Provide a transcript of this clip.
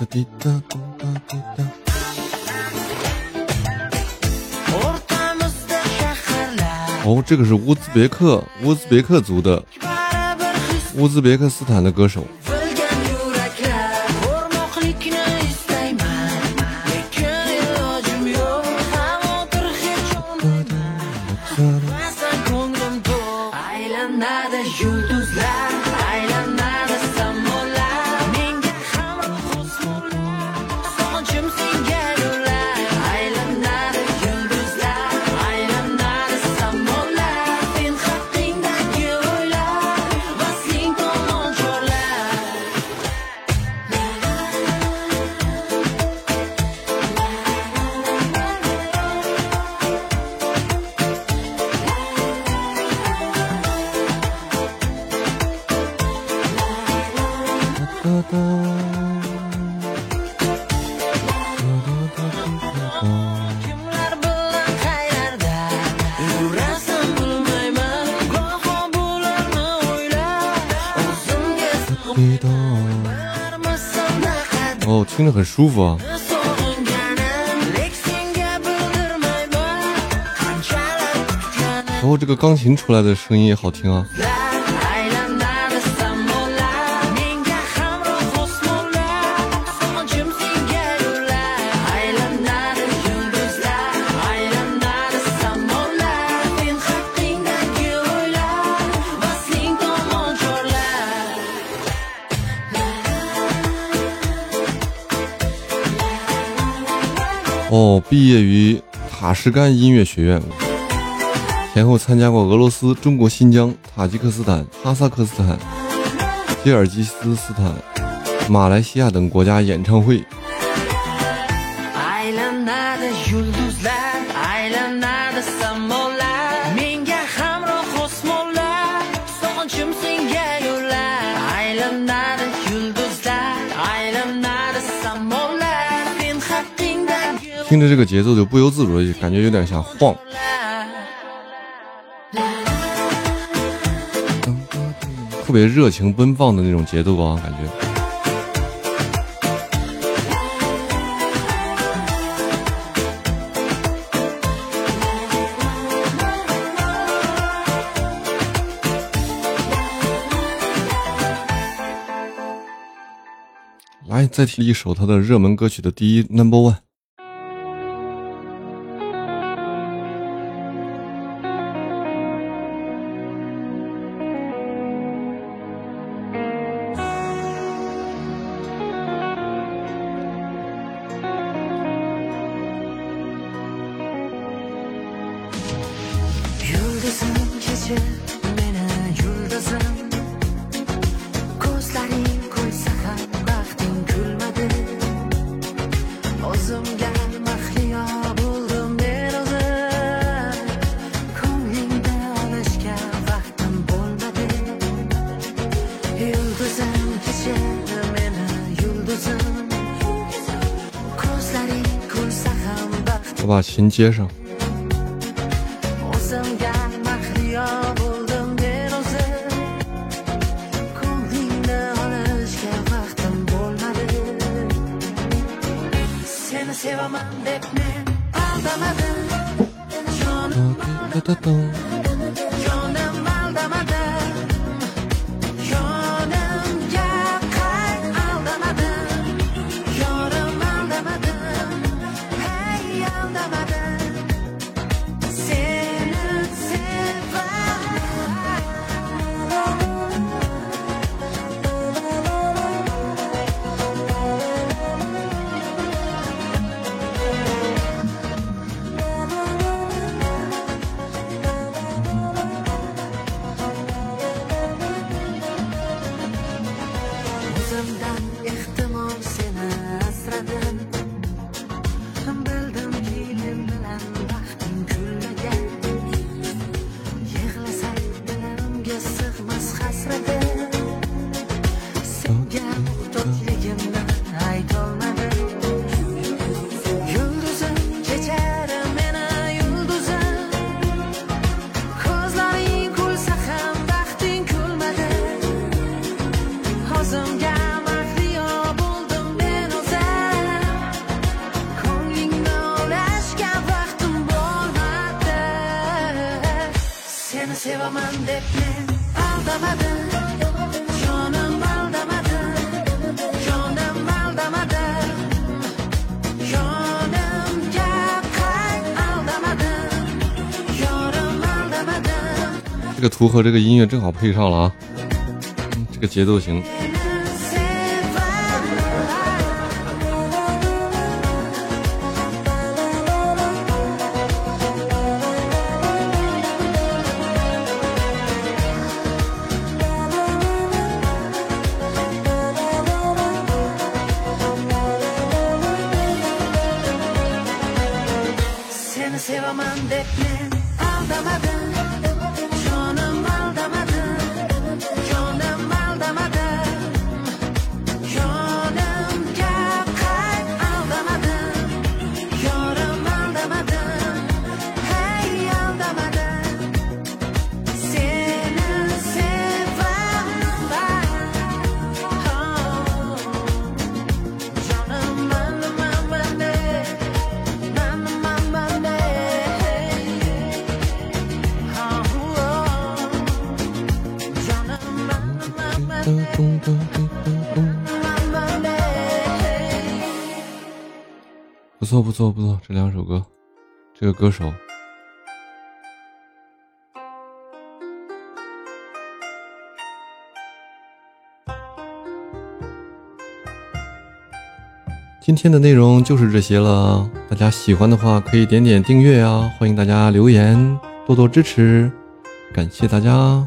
哒滴答，哦，这个是乌兹别克，乌兹别克族的，乌兹别克斯坦的歌手。听着很舒服啊。然后这个钢琴出来的声音也好听啊。哦，毕业于塔什干音乐学院，前后参加过俄罗斯、中国新疆、塔吉克斯坦、哈萨克斯坦、吉尔吉斯斯坦、马来西亚等国家演唱会。听着这个节奏，就不由自主的感觉有点想晃，特别热情奔放的那种节奏啊，感觉。来，再听一首他的热门歌曲的第一 number one。我把琴接上。Sevamam hep ne Aldamadım Canım bana o'zimdan ehtimol seni asradim. Bildim dilim bilan baxtim 这个图和这个音乐正好配上了啊，这个节奏型。it. 不错不错不错，这两首歌，这个歌手。今天的内容就是这些了，大家喜欢的话可以点点订阅啊，欢迎大家留言，多多支持，感谢大家。